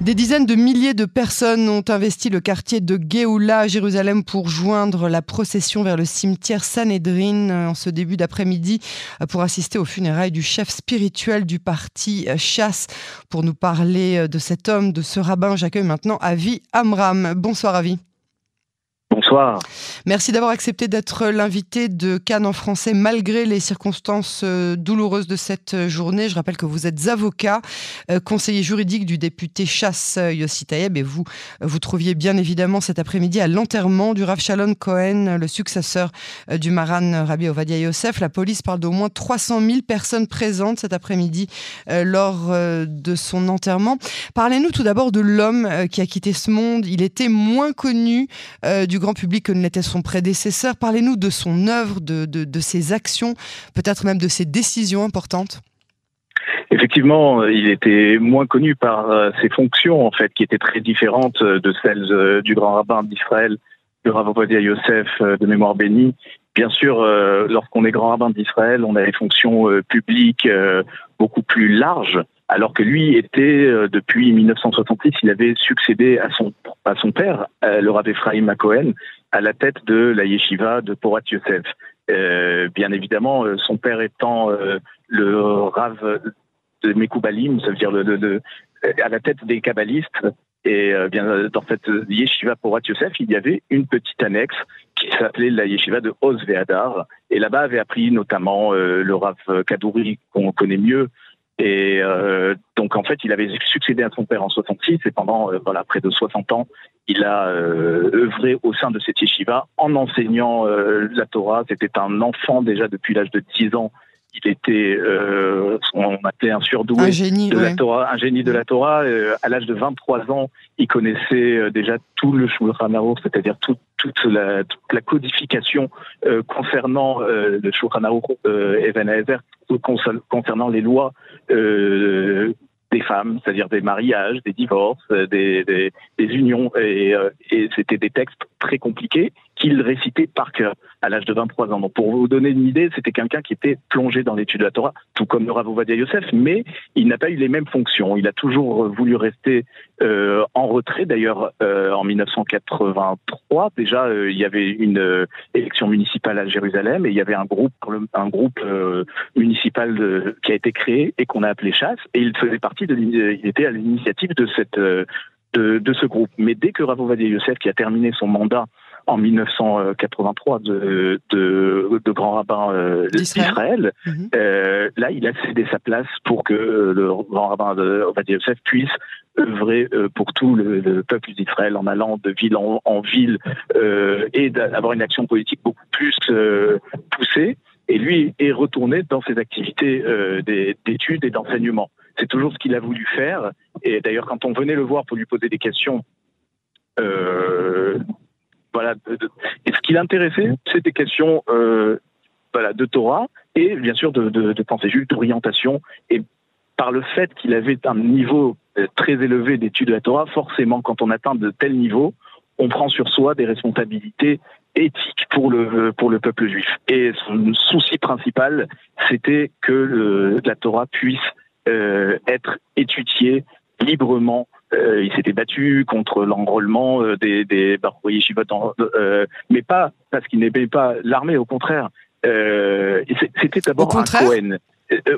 Des dizaines de milliers de personnes ont investi le quartier de Géoula à Jérusalem pour joindre la procession vers le cimetière Sanhedrin en ce début d'après-midi pour assister aux funérailles du chef spirituel du parti Chasse. Pour nous parler de cet homme, de ce rabbin, j'accueille maintenant Avi Amram. Bonsoir Avi. Merci d'avoir accepté d'être l'invité de Cannes en français malgré les circonstances euh, douloureuses de cette journée. Je rappelle que vous êtes avocat, euh, conseiller juridique du député Chasse euh, Yossi Tayeb et vous vous trouviez bien évidemment cet après-midi à l'enterrement du Rav Shalom Cohen, le successeur du Maran Rabbi Ovadia Yosef. La police parle d'au moins 300 000 personnes présentes cet après-midi lors de son enterrement. Parlez-nous tout d'abord de l'homme qui a quitté ce monde. Il était moins connu du grand public que ne l'était son prédécesseur. Parlez-nous de son œuvre, de, de, ses actions, peut-être même de ses décisions importantes. Effectivement, il était moins connu par euh, ses fonctions, en fait, qui étaient très différentes euh, de celles euh, du grand rabbin d'Israël, le Rav Ovadia Yosef de mémoire bénie. Bien sûr, lorsqu'on est grand rabbin d'Israël, on a des fonctions publiques beaucoup plus larges alors que lui était euh, depuis 1966, il avait succédé à son à son père, euh, le Rav Ephraim Cohen, à la tête de la yeshiva de Porat Yosef. Euh, bien évidemment, son père étant le Rav de Mekoubalim, ça veut dire le, à la tête des kabbalistes. Et bien dans cette yeshiva Porat Yosef, il y avait une petite annexe qui s'appelait la yeshiva de Oz Ve'adar. Et là-bas avait appris notamment le Rav Kadouri, qu'on connaît mieux, et euh, donc en fait, il avait succédé à son père en 66 et pendant euh, voilà près de 60 ans, il a euh, œuvré au sein de cette yeshiva en enseignant la Torah. C'était un enfant déjà depuis l'âge de 10 ans il était, euh, on appelait un surdoué un génie, de la Torah, un génie de la Torah. Euh, à l'âge de 23 ans, il connaissait euh, déjà tout le Shulchan Aruch, c'est-à-dire toute la, toute la codification euh, concernant euh, le Shulchan Aruch Even Hazer, concernant les lois des femmes, c'est-à-dire des mariages, des divorces, des, des, des unions, et, et c'était des textes très compliqués qu'il récitait par cœur à l'âge de 23 ans. Donc pour vous donner une idée, c'était quelqu'un qui était plongé dans l'étude de la Torah, tout comme le Rav Ovadia Yosef, mais il n'a pas eu les mêmes fonctions. Il a toujours voulu rester euh, en retrait. D'ailleurs, euh, en 1983, déjà, euh, il y avait une euh, élection municipale à Jérusalem et il y avait un groupe, un groupe euh, municipal de, qui a été créé et qu'on a appelé Chasse. Et il faisait partie de, il était à l'initiative de cette de, de, ce groupe. Mais dès que Rav Ovadia Yosef, qui a terminé son mandat en 1983 de, de, de grand rabbin euh, d'Israël. Mhm. Euh, là, il a cédé sa place pour que le grand rabbin de Yosef puisse œuvrer euh, pour tout le, peuple d'Israël en allant de ville en, ville euh, et d'avoir une action politique beaucoup plus euh, poussée. Et lui est retourné dans ses activités d'études et d'enseignement. C'est toujours ce qu'il a voulu faire. Et d'ailleurs, quand on venait le voir pour lui poser des questions, euh, voilà. Et ce qui l'intéressait, c'est des questions euh, de Torah et bien sûr de, pensée juive, d'orientation. Et par le fait qu'il avait un niveau euh, très élevé d'études de la Torah, forcément, quand on atteint de tels niveaux, on prend sur soi des responsabilités éthiques pour le, pour le peuple juif. Et son souci principal, c'était que la Torah puisse euh, être étudiée librement euh, il s'était battu contre l'enrôlement euh, des, des euh, mais pas parce qu'il n'aimait pas l'armée, au contraire. C'était d'abord un Cohen.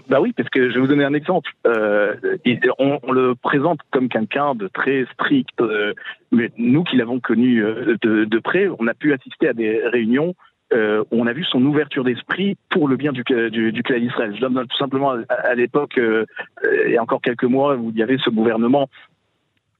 bah oui, parce que je vais vous donner un exemple. On, on, le présente comme quelqu'un de très strict, mais nous qui l'avons connu de, de, près, on a pu assister à des réunions euh, où on a vu son ouverture d'esprit pour le bien du, du, du clan d'Israël. Je donne tout simplement à, à l'époque, euh, il y a encore quelques mois, où il y avait ce gouvernement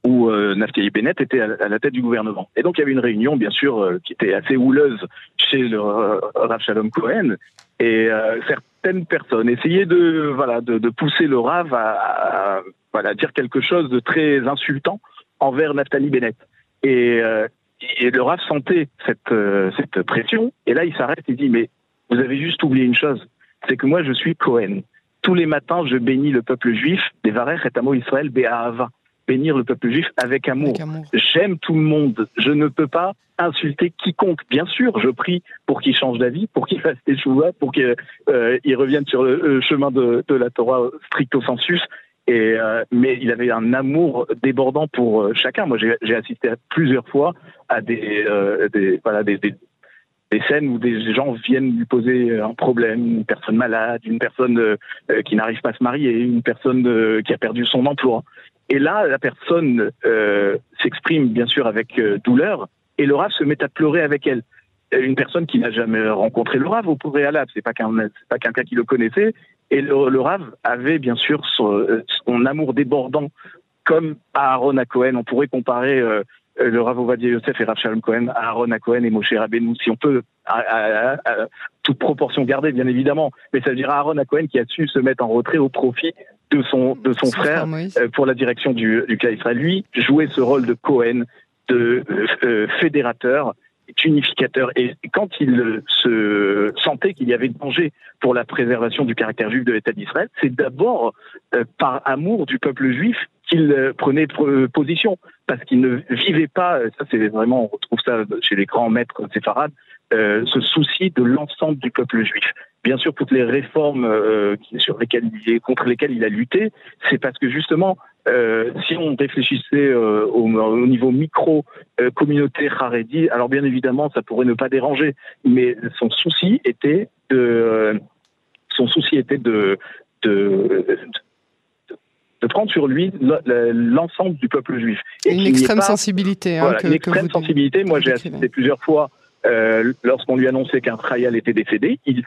où euh, Naftali Bennett était à, la tête du gouvernement. Et donc il y avait une réunion, bien sûr, euh, qui était assez houleuse chez le euh, Rav Shalom Cohen, et certaines personnes essayaient de voilà de, pousser le Rav à, voilà dire quelque chose de très insultant envers Naftali Bennett. Et, le Rav sentait cette pression, et là il s'arrête et dit mais vous avez juste oublié une chose, c'est que moi je suis Cohen. Tous les matins, je bénis le peuple juif, des Varer et Israël Be'ahava bénir le peuple juif avec amour. J'aime tout le monde. Je ne peux pas insulter quiconque. Bien sûr, je prie pour qu'il change d'avis, pour qu'il fasse des choix, pour qu'il euh, revienne sur le, chemin de, de, la Torah stricto sensus. Et mais il avait un amour débordant pour chacun. Moi, j'ai assisté plusieurs fois à des, des voilà des, des, des scènes où des gens viennent lui poser un problème, une personne malade, une personne euh, euh, qui n'arrive pas à se marier, une personne euh, qui a perdu son emploi. Et là, la personne s'exprime bien sûr avec douleur, et le Rav se met à pleurer avec elle. Une personne qui n'a jamais rencontré le Rav au préalable, c'est pas pas quelqu'un qui le connaissait, et le, le, Rav avait bien sûr son, son amour débordant, comme à Aaron à Cohen. On pourrait comparer euh, le Rav Ovadia Yosef et Rav Shalom Cohen, Aaron à Cohen et Moshe Rabbeinu, si on peut, à, toute proportion gardée, bien évidemment. Mais ça veut dire Aaron à Cohen qui a su se mettre en retrait au profit de son, de son frère euh, pour la direction du, du Israël. Lui jouait ce rôle de Cohen, de euh, fédérateur, unificateur. Et quand il se sentait qu'il y avait danger pour la préservation du caractère juif de l'État d'Israël, c'est d'abord par amour du peuple juif qu'il prenait position parce qu'il ne vivait pas, ça c'est vraiment, on retrouve ça chez les grands maîtres séfarades, euh, ce souci de l'ensemble du peuple juif. Bien sûr, toutes les réformes euh, sur lesquelles il, contre lesquelles il a lutté, c'est parce que justement, euh, si on réfléchissait euh, au, au, niveau micro euh, communauté Haredi, alors bien évidemment, ça pourrait ne pas déranger, mais son souci était de, son souci était de, de, de prendre sur lui l'ensemble du peuple juif. Et une extrême sensibilité. Hein, une extrême sensibilité. Moi, j'ai assisté plusieurs fois euh, lorsqu'on lui annonçait qu'un Khayal était décédé, il,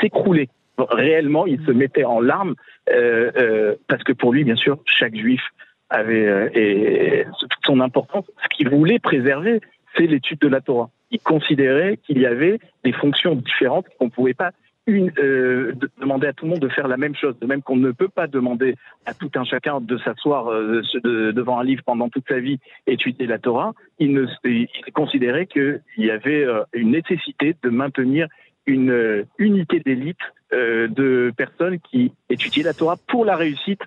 s'écroulait. Réellement, il se mettait en larmes euh, euh, parce que pour lui, bien sûr, chaque juif avait et toute son importance. Ce qu'il voulait préserver, c'est l'étude de la Torah. Il considérait qu'il y avait des fonctions différentes qu'on ne pouvait pas une, euh, de demander à tout le monde de faire la même chose, de même qu'on ne peut pas demander à tout un chacun de s'asseoir euh, devant un livre pendant toute sa vie et étudier la Torah, il, considérait qu'il y avait euh, une nécessité de maintenir une unité d'élite de personnes qui étudiaient la Torah pour la réussite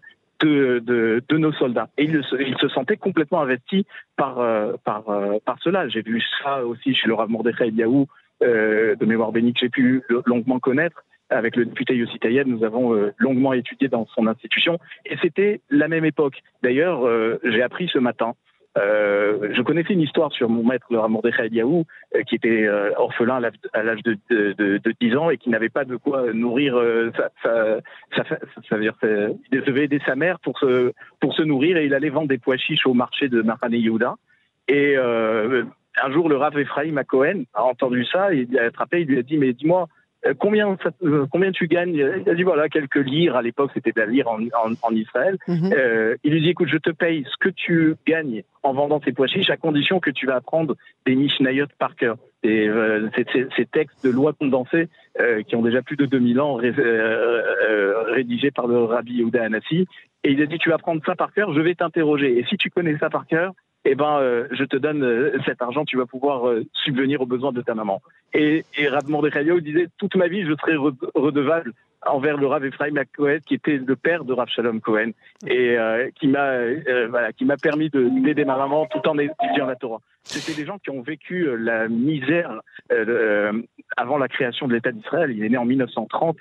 de, nos soldats. Et il, se sentait complètement investi par, cela. J'ai vu ça aussi chez le Rav Mordechai euh, de mémoire bénie que j'ai pu longuement connaître. Avec le député Yossi Tayeb, nous avons euh, longuement étudié dans son institution. Et c'était la même époque. D'ailleurs, euh, j'ai appris ce matin euh, je connaissais une histoire sur mon maître, le Ramordechai Eliaou, euh, qui était euh, orphelin à l'âge de, de, de, de, 10 ans et qui n'avait pas de quoi nourrir sa, sa, sa, ça veut dire, il devait aider sa mère pour se, pour se nourrir et il allait vendre des pois chiches au marché de Marane Yehuda. Et un jour, le Rav Ephraim à Cohen a entendu ça, il a attrapé, il lui a dit, mais dis-moi, euh, combien, euh, combien tu gagnes? Il a dit, voilà, quelques lires, à l'époque c'était de la lire en, en, Israël. Mhm. euh, il lui dit, écoute, je te paye ce que tu gagnes en vendant tes pois chiches, à condition que tu vas apprendre des Mishnayot par cœur. Et euh, ces, textes de loi condensés euh, qui ont déjà plus de 2000 ans rédigés par le Rabbi Yehuda Anassi. Et il a dit, tu vas apprendre ça par cœur, je vais t'interroger. Et si tu connais ça par cœur, eh ben, euh, je te donne euh, cet argent, tu vas pouvoir euh, subvenir aux besoins de ta maman. Et, et Rav disait, toute ma vie, je serai redevable envers le Rav Ephraim Cohen, qui était le père de Rav Shalom Cohen, et qui m'a voilà, qui m'a permis d'aider ma maman tout en étudiant la Torah. C'était des gens qui ont vécu la misère avant la création de l'État d'Israël. Il est né en 1930.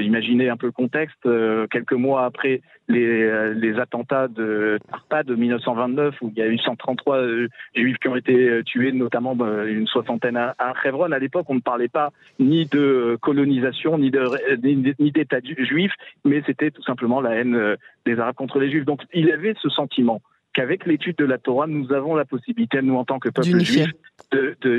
imaginez un peu le contexte. quelques mois après les, euh, attentats de Tarpa de 1929 où il y a eu 133 euh, juifs qui ont été euh, tués, notamment bah, une soixantaine à, à. À l'époque, on ne parlait pas ni de colonisation, ni d'État juif, mais c'était tout simplement la haine des Arabes contre les Juifs. Donc, il avait ce sentiment qu'avec l'étude de la Torah, nous avons la possibilité, nous en tant que peuple juif,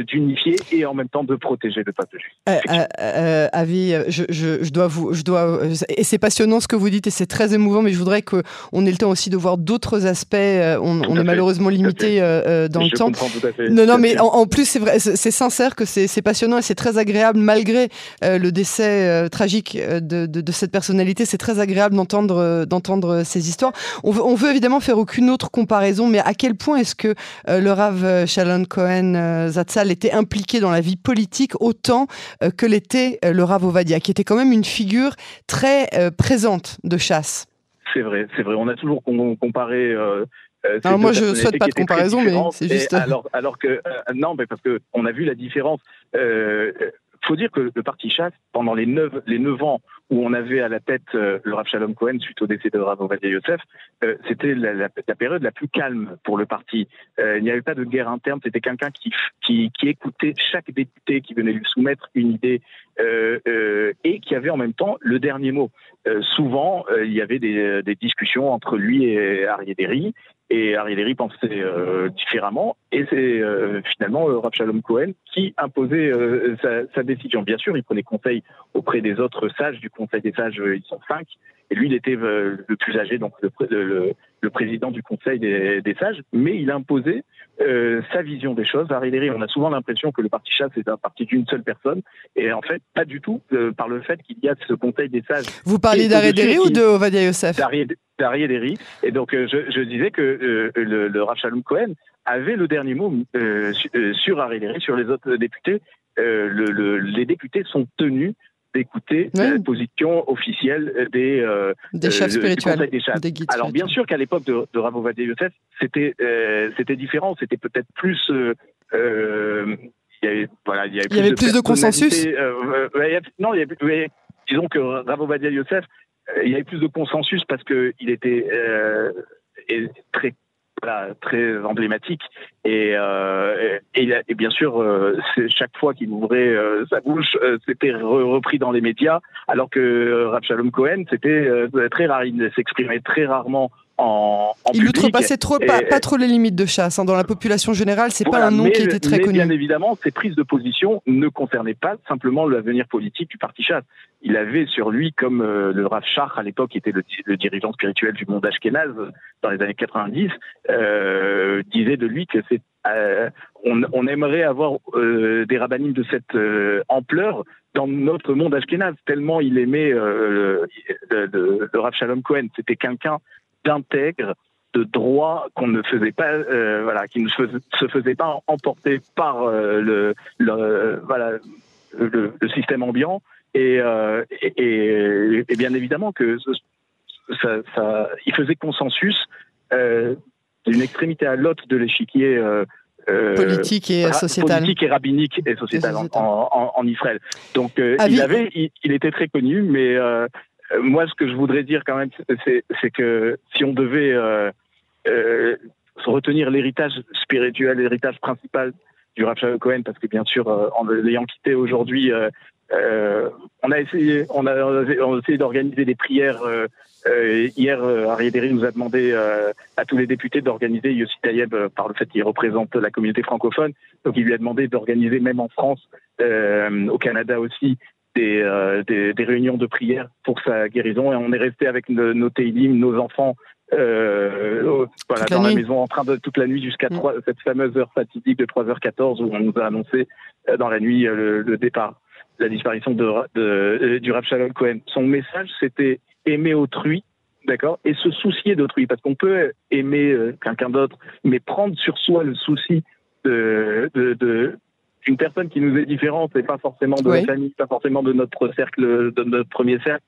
d'unifier et en même temps de protéger le peuple juif. Euh, euh, euh, Avi, je, je, je, dois vous, je dois, et c'est passionnant ce que vous dites et c'est très émouvant, mais je voudrais qu'on ait le temps aussi de voir d'autres aspects. On, on est malheureusement limité dans le je temps. Comprends tout à fait. Non, non, mais en, en, plus c'est vrai, c'est sincère que c'est passionnant et c'est très agréable malgré le décès tragique de, de, de, cette personnalité. C'est très agréable d'entendre d'entendre ces histoires. On veut, on veut évidemment faire aucune autre comparaison, mais à quel point est-ce que le Rav Shalom Cohen Zatzal était impliqué dans la vie politique autant euh, que l'était euh, le Rav Ovadia, qui était quand même une figure très euh, présente de chasse. C'est vrai, c'est vrai. On a toujours comparé. Alors moi, je ne souhaite pas de comparaison, mais c'est juste. Alors, alors que non, mais parce que on a vu la différence. Il faut dire que le parti chasse, pendant les neuf, les neuf ans où on avait à la tête le Rav Shalom Cohen suite au décès de Rav Ovadia Yosef, c'était la, la, période la plus calme pour le parti. il n'y avait pas de guerre interne, c'était quelqu'un qui, qui, qui, écoutait chaque député qui venait lui soumettre une idée et qui avait en même temps le dernier mot. souvent, il y avait des, des, discussions entre lui et Arié et Ariel pensait euh, différemment. Et c'est euh, finalement euh, Rav Shalom Cohen qui imposait sa, décision. Bien sûr, il prenait conseil auprès des autres sages du Conseil des sages. ils sont cinq. Et lui, il était le plus âgé, donc le, le, président du Conseil des, sages. Mais il imposait sa vision des choses. Ariel on a souvent l'impression que le parti chasse est un parti d'une seule personne. Et en fait, pas du tout, par le fait qu'il y a ce Conseil des sages. Vous parlez d'Ariel ou de Ovadia Yosef Ariel Et donc, je, je disais que euh, le, le Rav Cohen avait le dernier mot euh, euh, sur Harry sur les autres députés. Le, les députés sont tenus d'écouter la position officielle des, des chefs spirituels. Des chefs. Alors bien sûr qu'à l'époque de, de Rav Yosef, c'était c'était différent, c'était peut-être plus il y avait, voilà, il y avait plus, il y avait de, plus de, consensus. non, il y avait, disons que Rav Yosef, il y avait plus de consensus parce que il était très très emblématique. Et, euh, et, bien sûr, euh, chaque fois qu'il ouvrait euh, sa bouche, c'était repris dans les médias, alors que Rav Shalom Cohen, c'était très rare. Il s'exprimait très rarement en, en il outrepassait trop, pas, trop les limites de chasse. Hein. Dans la population générale, c'est pas un nom qui était très connu. Bien évidemment, ses prises de position ne concernaient pas simplement l'avenir politique du parti chasse. Il avait sur lui, comme euh, le Rav Shach à l'époque, qui était le, dirigeant spirituel du monde ashkénaze dans les années 90, euh, disait de lui que c'est euh, on, aimerait avoir des rabbinim de cette ampleur dans notre monde ashkénaze, tellement il aimait le, le Rav Shalom Cohen. C'était quelqu'un d'intègre, de droit qu'on ne faisait pas, euh, voilà, qui ne se, faisait pas emporter par euh, le, le, voilà, le, système ambiant. Et, euh, et, et, bien évidemment que ça, ça, il faisait consensus d'une extrémité à l'autre de l'échiquier. politique et sociétal. Politique et rabbinique et sociétal, En, en, Israël. Donc, il, avait, il, il, était très connu, mais euh, moi, ce que je voudrais dire quand même, c'est que si on devait euh, euh, retenir l'héritage spirituel, l'héritage principal du Rav Cohen, parce que bien sûr, en l'ayant quitté aujourd'hui, on a essayé, on a, essayé d'organiser des prières. hier, Ariel nous a demandé à tous les députés d'organiser Yossi Tayeb par le fait qu'il représente la communauté francophone. Donc, il lui a demandé d'organiser, même en France, au Canada aussi, euh, des, des, réunions de prière pour sa guérison et on est resté avec nos, nos nos enfants, euh, voilà, dans la maison en train de toute la nuit jusqu'à mm. cette fameuse heure fatidique de 3h14 où on nous a annoncé euh, dans la nuit euh, le, départ, la disparition de, de, du Rav Shalom Cohen. Son message, c'était aimer autrui, d'accord, et se soucier d'autrui, parce qu'on peut aimer quelqu'un d'autre, mais prendre sur soi le souci de, de, de, une personne qui nous est différente et pas forcément de la famille, pas forcément de notre cercle, de notre premier cercle.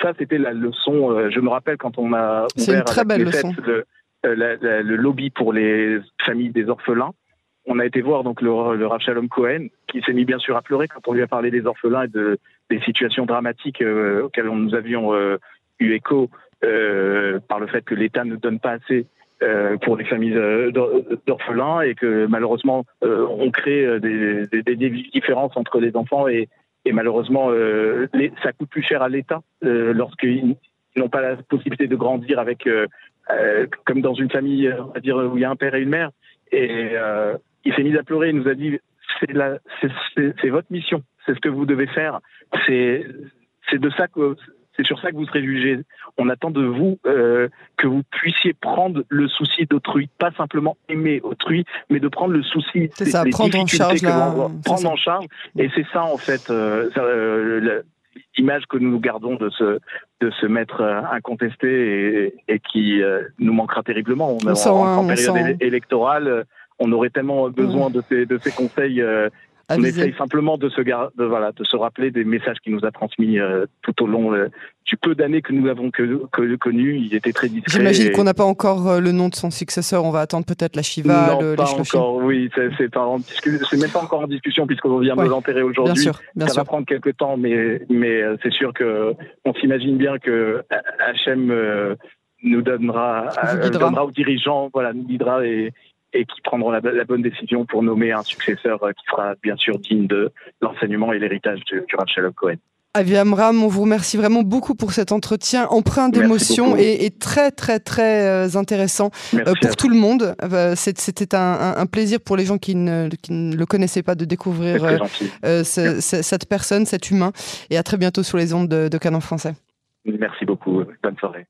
Ça, c'était la leçon. Euh, je me rappelle quand on a ouvert très belle leçon. Le, euh, le, lobby pour les familles des orphelins. On a été voir donc le, le Rav Shalom Cohen, qui s'est mis bien sûr à pleurer quand on lui a parlé des orphelins et de, des situations dramatiques euh, auxquelles nous avions eu écho par le fait que l'État ne donne pas assez pour les familles euh, d'orphelins et que malheureusement euh, on crée des, différences entre les enfants et, malheureusement ça coûte plus cher à l'État lorsqu'ils n'ont pas la possibilité de grandir avec comme dans une famille on dire où il y a un père et une mère. Et il s'est mis à pleurer il nous a dit c'est votre mission c'est ce que vous devez faire c'est c'est de ça que c'est sur ça que vous serez jugé. On attend de vous euh, que vous puissiez prendre le souci d'autrui, pas simplement aimer autrui, mais de prendre le souci des, ça, prendre en charge, prendre en charge. Et c'est ça en fait euh, euh, l'image que nous gardons de ce de ce maître incontesté et, et qui nous manquera terriblement. On, en, en, période électorale, on aurait tellement besoin de ces de ces conseils on essaye simplement de se, de, voilà, de se rappeler des messages qu'il nous a transmis euh, tout au long euh, du peu d'années que nous avons que, connu. Il était très discret. J'imagine qu'on n'a pas encore euh, le nom de son successeur. On va attendre peut-être la Shiva, non, le, pas encore. Oui, c'est même pas encore en discussion puisqu'on vient de l'enterrer aujourd'hui. Bien sûr, bien Ça sûr. va prendre quelques temps, mais, mais c'est sûr que on s'imagine bien que HM nous donnera, donnera aux dirigeants, voilà, nous guidera et, et qui prendront la, bonne décision pour nommer un successeur euh, qui sera bien sûr digne de l'enseignement et l'héritage du, du Shalom Cohen. Avi Amram, on vous remercie vraiment beaucoup pour cet entretien empreint d'émotion et, et, très très très euh, intéressant euh, pour tout le monde. C'était un, un, plaisir pour les gens qui ne, qui ne le connaissaient pas de découvrir euh, ce, cette personne, cet humain. Et à très bientôt sur les ondes de, de Canon français. Merci beaucoup. Bonne soirée.